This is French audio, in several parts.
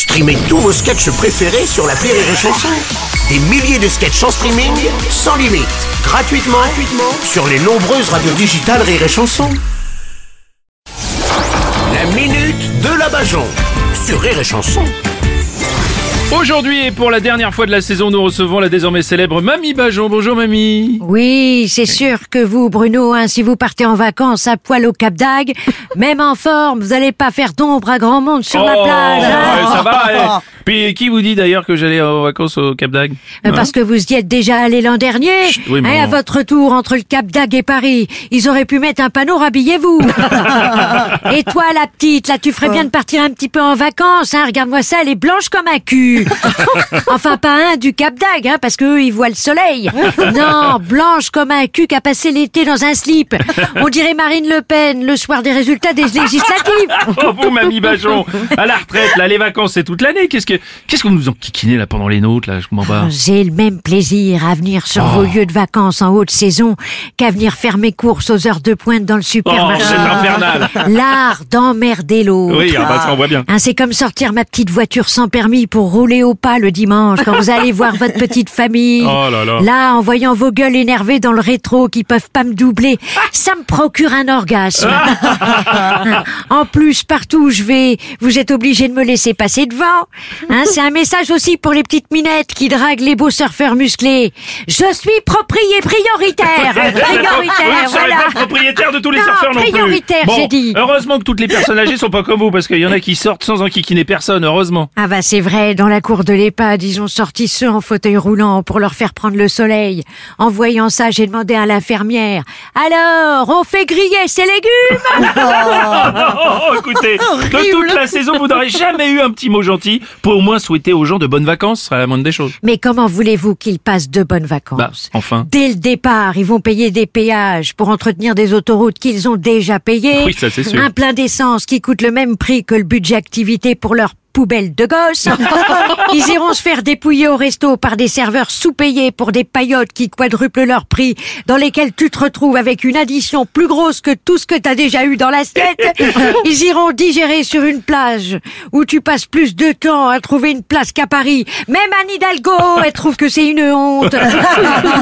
Streamez tous vos sketchs préférés sur la Rire et Chanson. Des milliers de sketchs en streaming, sans limite, gratuitement, gratuitement sur les nombreuses radios digitales Rire et Chanson. La minute de la Bajon sur Rire et Chanson. Aujourd'hui et pour la dernière fois de la saison, nous recevons la désormais célèbre Mamie Bajon. Bonjour Mamie. Oui, c'est sûr que vous, Bruno, hein, si vous partez en vacances à poil au Cap d'Agde, même en forme, vous n'allez pas faire d'ombre à grand monde sur la Oh, plage. hein. ça va. eh. Puis qui vous dit d'ailleurs que j'allais en vacances au Cap d'Agde Euh, Parce que vous y êtes déjà allé l'an dernier. Chut, oui, mais Hein, à votre tour entre le Cap d'Agde et Paris, ils auraient pu mettre un panneau rhabillez-vous. et toi, la petite, là, tu ferais bien de partir un petit peu en vacances. Hein. Regarde-moi ça, elle est blanche comme un cul. enfin, pas un du Cap d'Agde, hein, parce qu'eux, ils voient le soleil. Non, blanche comme un cul qui a passé l'été dans un slip. On dirait Marine Le Pen le soir des résultats des législatives. Oh vous Mamie Bajon, à la retraite, là les vacances c'est toute l'année. Qu'est-ce que qu'est-ce que vous nous enquiquinez là pendant les nôtres là Je comprends pas. J'ai le même plaisir à venir sur vos lieux de vacances en haute saison qu'à venir faire mes courses aux heures de pointe dans le Oh, supermarché. c'est infernal. L'art d'emmerder l'autre. Oui, ah bah, ça on voit bien. Hein, c'est comme sortir ma petite voiture sans permis pour rouler au pas le dimanche quand vous allez voir votre petite famille. Oh là là. en voyant vos gueules énervées dans le rétro qui peuvent pas me doubler, ça me procure un orgasme. en plus, partout où je vais, vous êtes obligé de me laisser passer devant. Hein, c'est un message aussi pour les petites minettes qui draguent les beaux surfeurs musclés. Je suis proprié prioritaire. Vous ne prioritaire, serez voilà. pas propriétaire de tous les Non, surfeurs non plus. prioritaire, Bon, j'ai dit. Heureusement que toutes les personnes âgées sont pas comme vous parce qu'il y en a qui sortent sans enquiquiner personne. Heureusement. Ah bah c'est vrai, dans la cour de l'EHPAD, ils ont sorti ceux en fauteuil roulant pour leur faire prendre le soleil. En voyant ça, j'ai demandé à l'infirmière, alors, on fait griller ces légumes? Oh, écoutez, de toute la saison, vous n'aurez jamais eu un petit mot gentil pour au moins souhaiter aux gens de bonnes vacances, ce sera la moindre des choses. Mais comment voulez-vous qu'ils passent de bonnes vacances Bah, enfin. Dès le départ, ils vont payer des péages pour entretenir des autoroutes qu'ils ont déjà payées. Oui, ça, c'est sûr. Un plein d'essence qui coûte le même prix que le budget activité pour leur poubelle de gosse. Ils iront se faire dépouiller au resto par des serveurs sous-payés pour des paillotes qui quadruplent leur prix, dans lesquelles tu te retrouves avec une addition plus grosse que tout ce que t'as déjà eu dans l'assiette. Ils iront digérer sur une plage où tu passes plus de temps à trouver une place qu'à Paris. Même Anne Hidalgo, elle trouve que c'est une honte.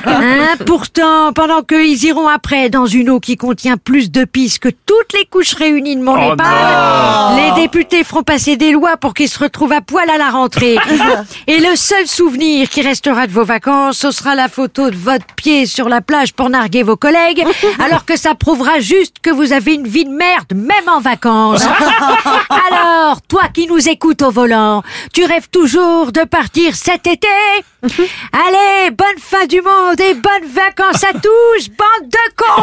Hein, pourtant, pendant qu'ils iront après dans une eau qui contient plus de pisse que toutes les couches réunies de mon Oh EHPAD, les députés feront passer des lois pour qu'ils se retrouvent à poil à la rentrée. Et le seul souvenir qui restera de vos vacances, ce sera la photo de votre pied sur la plage pour narguer vos collègues, alors que ça prouvera juste que vous avez une vie de merde, même en vacances. Alors, toi qui nous écoutes au volant, tu rêves toujours de partir cet été? Allez, bonne fin du monde et bonnes vacances à tous, bande de cons